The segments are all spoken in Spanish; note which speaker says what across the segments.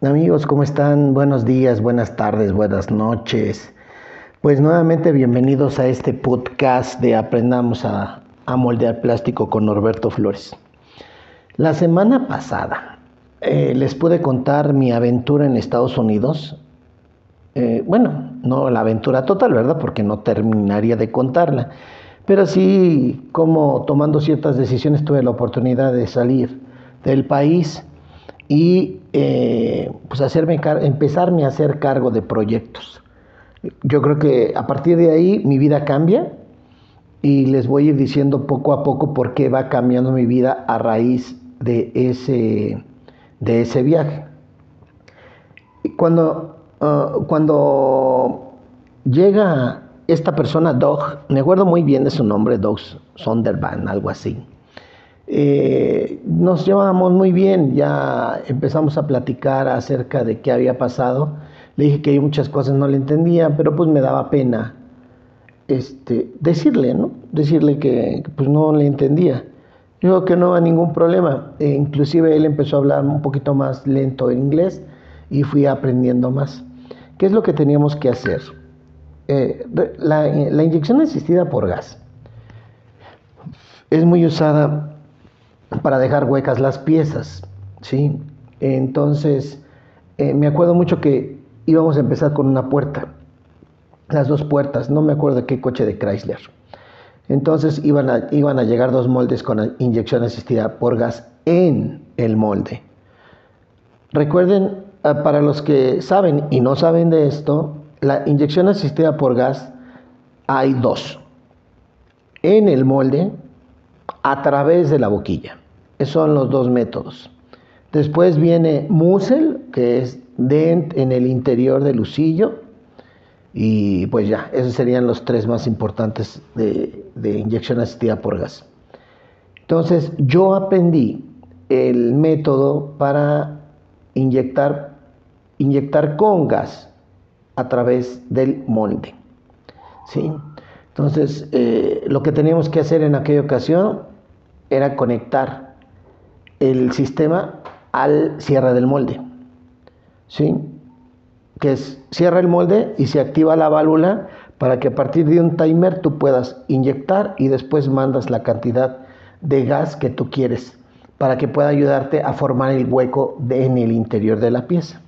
Speaker 1: Amigos, ¿cómo están? Buenos días, buenas tardes, buenas noches. Pues nuevamente bienvenidos a este podcast de Aprendamos a, moldear plástico con Norberto Flores. La semana pasada eh, les pude contar mi aventura en Estados Unidos. Eh, bueno, no la aventura total, ¿verdad? Porque no terminaría de contarla. Pero sí, como tomando ciertas decisiones tuve la oportunidad de salir del país y eh, pues hacerme empezarme a hacer cargo de proyectos. Yo creo que a partir de ahí mi vida cambia y les voy a ir diciendo poco a poco por qué va cambiando mi vida a raíz de ese, de ese viaje. Cuando, ah, cuando llega esta persona, Doug, me acuerdo muy bien de su nombre, Doug Sonderban, algo así. Eh, nos llevábamos muy bien, ya empezamos a platicar acerca de qué había pasado. Le dije que hay muchas cosas no le entendía, pero pues me daba pena este, decirle, ¿no? Decirle que pues no le entendía. Dijo que no había ningún problema. E inclusive él empezó a hablar un poquito más lento en inglés y fui aprendiendo más. ¿Qué es lo que teníamos que hacer? Eh, la, la inyección asistida por gas es muy usada para dejar huecas las piezas, ¿sí? Entonces, eh, me acuerdo mucho que íbamos a empezar con una puerta, las dos puertas, no me acuerdo qué coche de Chrysler. Entonces iban a, llegar dos moldes con inyección asistida por gas en el molde. Recuerden, ah, para los que saben y no saben de esto, la inyección asistida por gas hay dos. En el molde a través de la boquilla. Esos son los dos métodos. Después viene Musel, que es dent en el interior del lucillo. Y pues ya, esos serían los tres más importantes de, de inyección asistida por gas. Entonces, yo aprendí el método para inyectar, inyectar con gas a través del molde. ¿sí? Entonces, eh, lo que teníamos que hacer en aquella ocasión era conectar el sistema al cierre del molde. ¿Sí? Que es, cierra el molde y se activa la válvula para que a partir de un timer tú puedas inyectar y después mandas la cantidad de gas que tú quieres para que pueda ayudarte a formar el hueco en el interior de la pieza.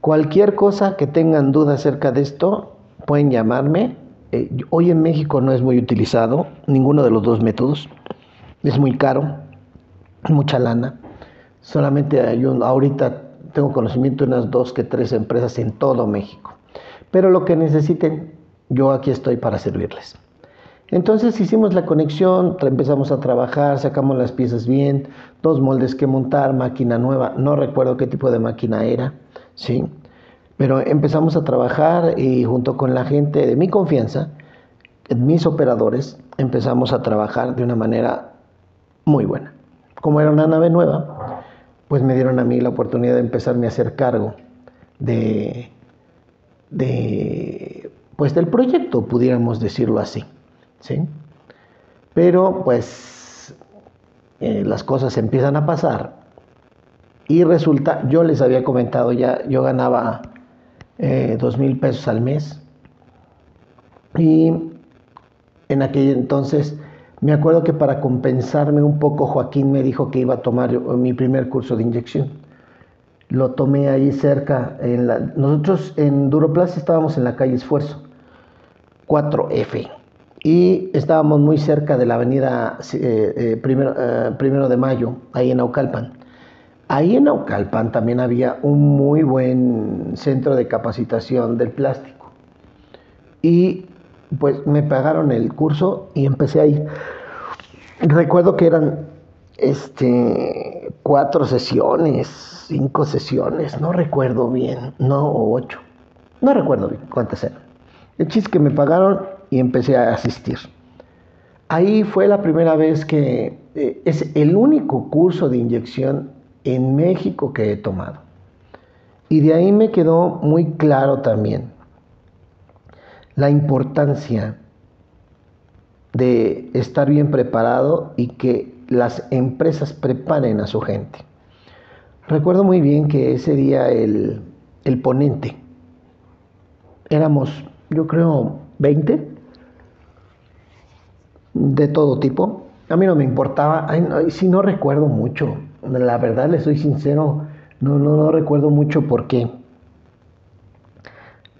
Speaker 1: Cualquier cosa que tengan duda acerca de esto, pueden llamarme. Eh, hoy en México no es muy utilizado ninguno de los dos métodos es muy caro, mucha lana. Solamente hay un, ahorita tengo conocimiento de unas dos que tres empresas en todo México. Pero lo que necesiten, yo aquí estoy para servirles. Entonces hicimos la conexión, empezamos a trabajar, sacamos las piezas bien, dos moldes que montar, máquina nueva, no recuerdo qué tipo de máquina era, ¿sí? Pero empezamos a trabajar y junto con la gente de mi confianza, mis operadores, empezamos a trabajar de una manera muy buena. Como era una nave nueva, pues me dieron a mí la oportunidad de empezarme a hacer cargo de, de pues del proyecto, pudiéramos decirlo así. ¿sí? Pero pues eh, las cosas empiezan a pasar y resulta, yo les había comentado ya, yo ganaba eh, dos mil pesos al mes y en aquel entonces me acuerdo que para compensarme un poco, Joaquín me dijo que iba a tomar mi primer curso de inyección. Lo tomé ahí cerca. En la, nosotros en Duroplaza estábamos en la calle Esfuerzo, 4F. Y estábamos muy cerca de la avenida eh, eh, primero, eh, primero de Mayo, ahí en Aucalpan. Ahí en Aucalpan también había un muy buen centro de capacitación del plástico. Y pues me pagaron el curso y empecé ahí. Recuerdo que eran este cuatro sesiones, cinco sesiones, no recuerdo bien, no, ocho, no recuerdo bien cuántas eran. El chiste que me pagaron y empecé a asistir. Ahí fue la primera vez que eh, es el único curso de inyección en México que he tomado. Y de ahí me quedó muy claro también la importancia de estar bien preparado y que las empresas preparen a su gente. Recuerdo muy bien que ese día el, el ponente, éramos, yo creo, 20 de todo tipo. A mí no me importaba, si no, recuerdo mucho, la verdad le soy sincero, no, no, no recuerdo mucho por qué.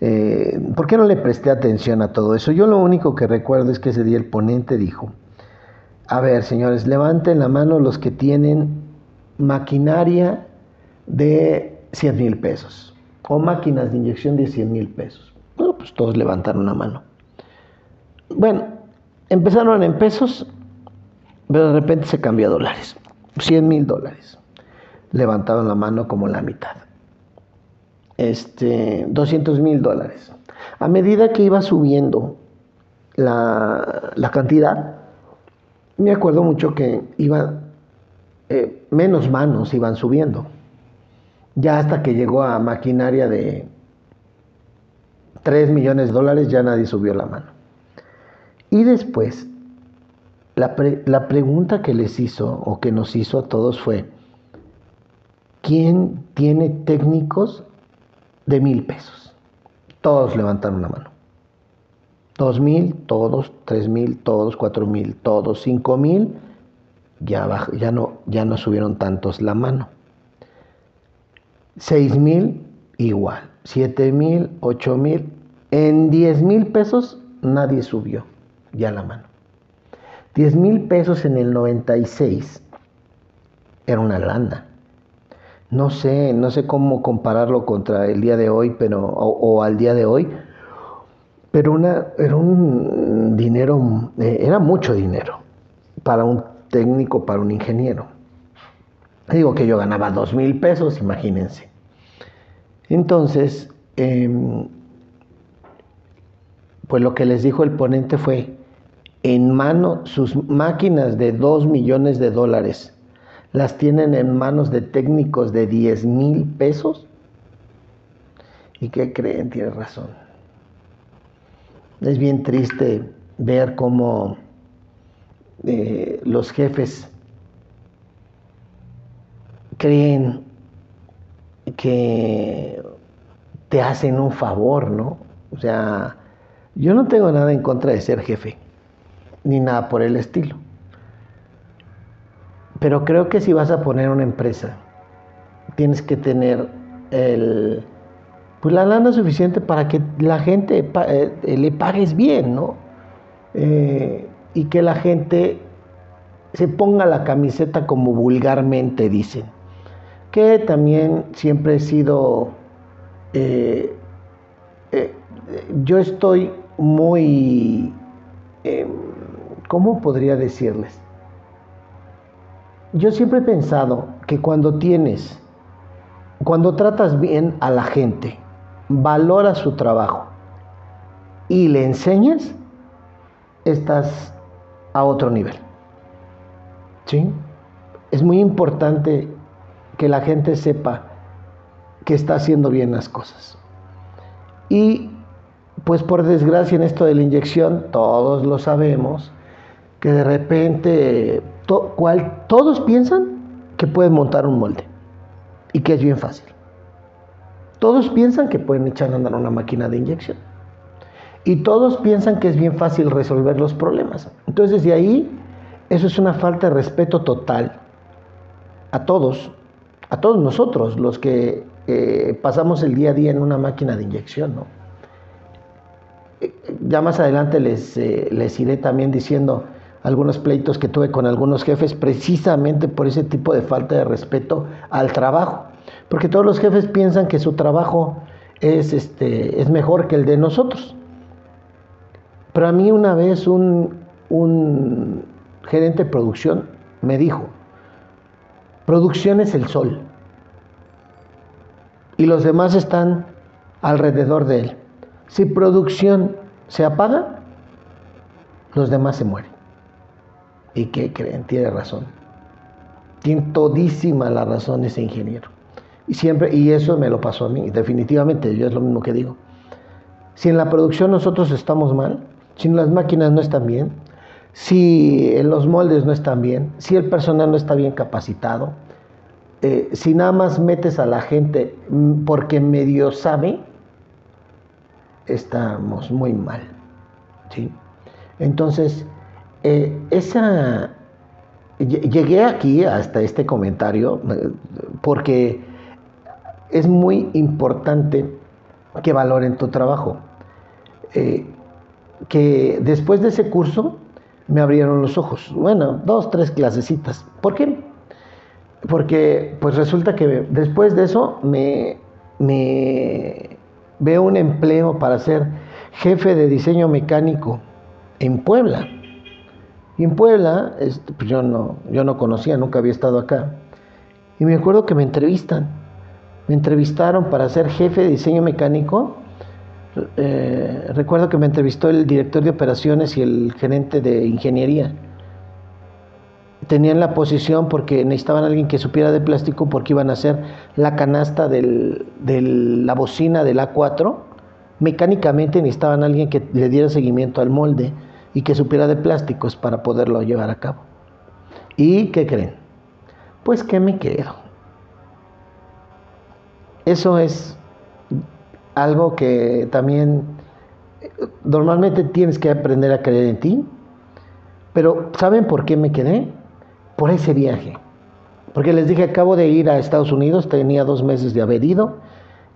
Speaker 1: Eh, ¿Por qué no le presté atención a todo eso? Yo lo único que recuerdo es que ese día el ponente dijo, a ver señores, levanten la mano los que tienen maquinaria de 100 mil pesos o máquinas de inyección de 100 mil pesos. Bueno, pues todos levantaron la mano. Bueno, empezaron en pesos, pero de repente se cambió a dólares. 100 mil dólares. Levantaron la mano como la mitad. Este, 200 mil dólares. A medida que iba subiendo la, cantidad, me acuerdo mucho que iban eh, menos manos iban subiendo. Ya hasta que llegó a maquinaria de 3 millones de dólares, ya nadie subió la mano. Y después, la, la pregunta que les hizo o que nos hizo a todos fue, ¿quién tiene técnicos de mil pesos. Todos levantaron la mano. Dos mil, todos, tres mil, todos, cuatro mil, todos, cinco mil, ya, ya, no, ya no subieron tantos la mano. Seis mil, igual. Siete mil, ocho mil. En diez mil pesos nadie subió ya la mano. Diez mil pesos en el 96 era una lana no sé, no sé cómo compararlo contra el día de hoy, pero, o, al día de hoy, pero una, era un dinero, eh, era mucho dinero para un técnico, para un ingeniero. Digo que yo ganaba dos mil pesos, imagínense. Entonces, em, pues lo que les dijo el ponente fue, en mano sus máquinas de dos millones de dólares las tienen en manos de técnicos de 10 mil pesos. ¿Y qué creen? Tiene razón. Es bien triste ver cómo eh, los jefes creen que te hacen un favor, ¿no? O sea, yo no tengo nada en contra de ser jefe, ni nada por el estilo. Pero creo que si vas a poner una empresa, tienes que tener pues la lana suficiente para que la gente eh, le pagues bien, ¿no? Eh, y que la gente se ponga la camiseta como vulgarmente dicen. Que también siempre he sido, eh, yo estoy muy, ¿cómo podría decirles? Yo siempre he pensado que cuando tienes, cuando tratas bien a la gente, valora su trabajo y le enseñas, estás a otro nivel. ¿Sí? Es muy importante que la gente sepa que está haciendo bien las cosas. Y pues por desgracia en esto de la inyección, todos lo sabemos, que de repente cual, todos piensan que pueden montar un molde y que es bien fácil. Todos piensan que pueden echar a andar una máquina de inyección. Y todos piensan que es bien fácil resolver los problemas. Entonces, de ahí, eso es una falta de respeto total a todos, a todos nosotros, los que eh, pasamos el día a día en una máquina de inyección. ¿no? Eh, ya más adelante les, eh, les iré también diciendo algunos pleitos que tuve con algunos jefes precisamente por ese tipo de falta de respeto al trabajo. Porque todos los jefes piensan que su trabajo es, este, es mejor que el de nosotros. Pero a mí una vez un, un gerente de producción me dijo, producción es el sol y los demás están alrededor de él. Si producción se apaga, los demás se mueren. ¿Y qué creen? Tiene razón. Tiene todísima la razón ese ingeniero. Y siempre, y eso me lo pasó a mí, definitivamente, yo es lo mismo que digo. Si en la producción nosotros estamos mal, si las máquinas no están bien, si los moldes no están bien, si el personal no está bien capacitado, eh, si nada más metes a la gente mm, porque medio sabe, estamos muy mal. ¿sí? Entonces, eh, esa, llegué aquí hasta este comentario eh, porque es muy importante que valoren tu trabajo. que después de ese curso me abrieron los ojos. Bueno, dos, tres clasecitas. ¿Por qué? Porque pues resulta que después de eso me, veo un empleo para ser jefe de diseño mecánico en Puebla. Y en Puebla, este, pues yo no, yo no conocía, nunca había estado acá. Y me acuerdo que me entrevistan. Me entrevistaron para ser jefe de diseño mecánico. Eh, recuerdo que me entrevistó el director de operaciones y el gerente de ingeniería tenían la posición porque necesitaban a alguien que supiera de plástico porque iban a hacer la canasta de la bocina del A4. Mecánicamente necesitaban a alguien que le diera seguimiento al molde y que supiera de plásticos para poderlo llevar a cabo. ¿Y qué creen? Pues que me quedo. Eso es algo que también normalmente tienes que aprender a creer en ti. Pero ¿saben por qué me quedé? por ese viaje. Porque les dije, acabo de ir a Estados Unidos, tenía dos meses de haber ido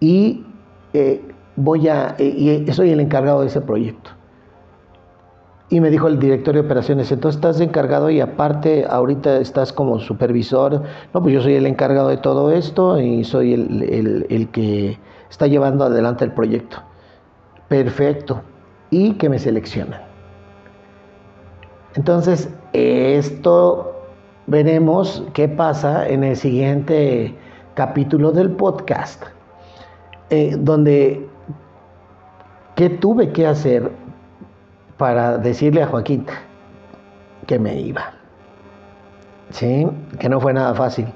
Speaker 1: y eh, voy a, eh, y soy el encargado de ese proyecto. Y me dijo el director de operaciones, entonces estás encargado y aparte ahorita estás como supervisor. No, pues yo soy el encargado de todo esto y soy el, el que está llevando adelante el proyecto. Perfecto. Y que me seleccionan. Entonces, esto veremos qué pasa en el siguiente capítulo del podcast, eh, donde qué tuve que hacer para decirle a Joaquín que me iba. Sí, que no fue nada fácil.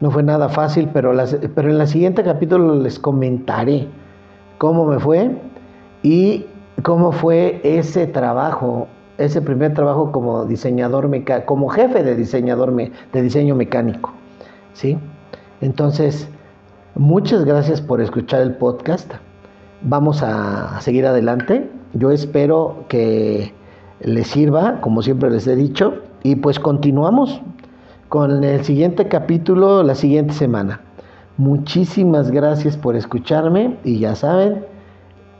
Speaker 1: No fue nada fácil, pero, pero en el siguiente capítulo les comentaré cómo me fue y cómo fue ese trabajo ese primer trabajo como diseñador mecánico, como jefe de diseñador de diseño mecánico. ¿sí? Entonces, muchas gracias por escuchar el podcast. Vamos a seguir adelante. Yo espero que les sirva, como siempre les he dicho, y pues continuamos con el siguiente capítulo la siguiente semana. Muchísimas gracias por escucharme y ya saben,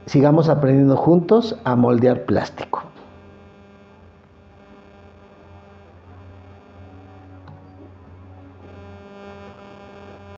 Speaker 1: sigamos aprendiendo juntos a moldear plástico.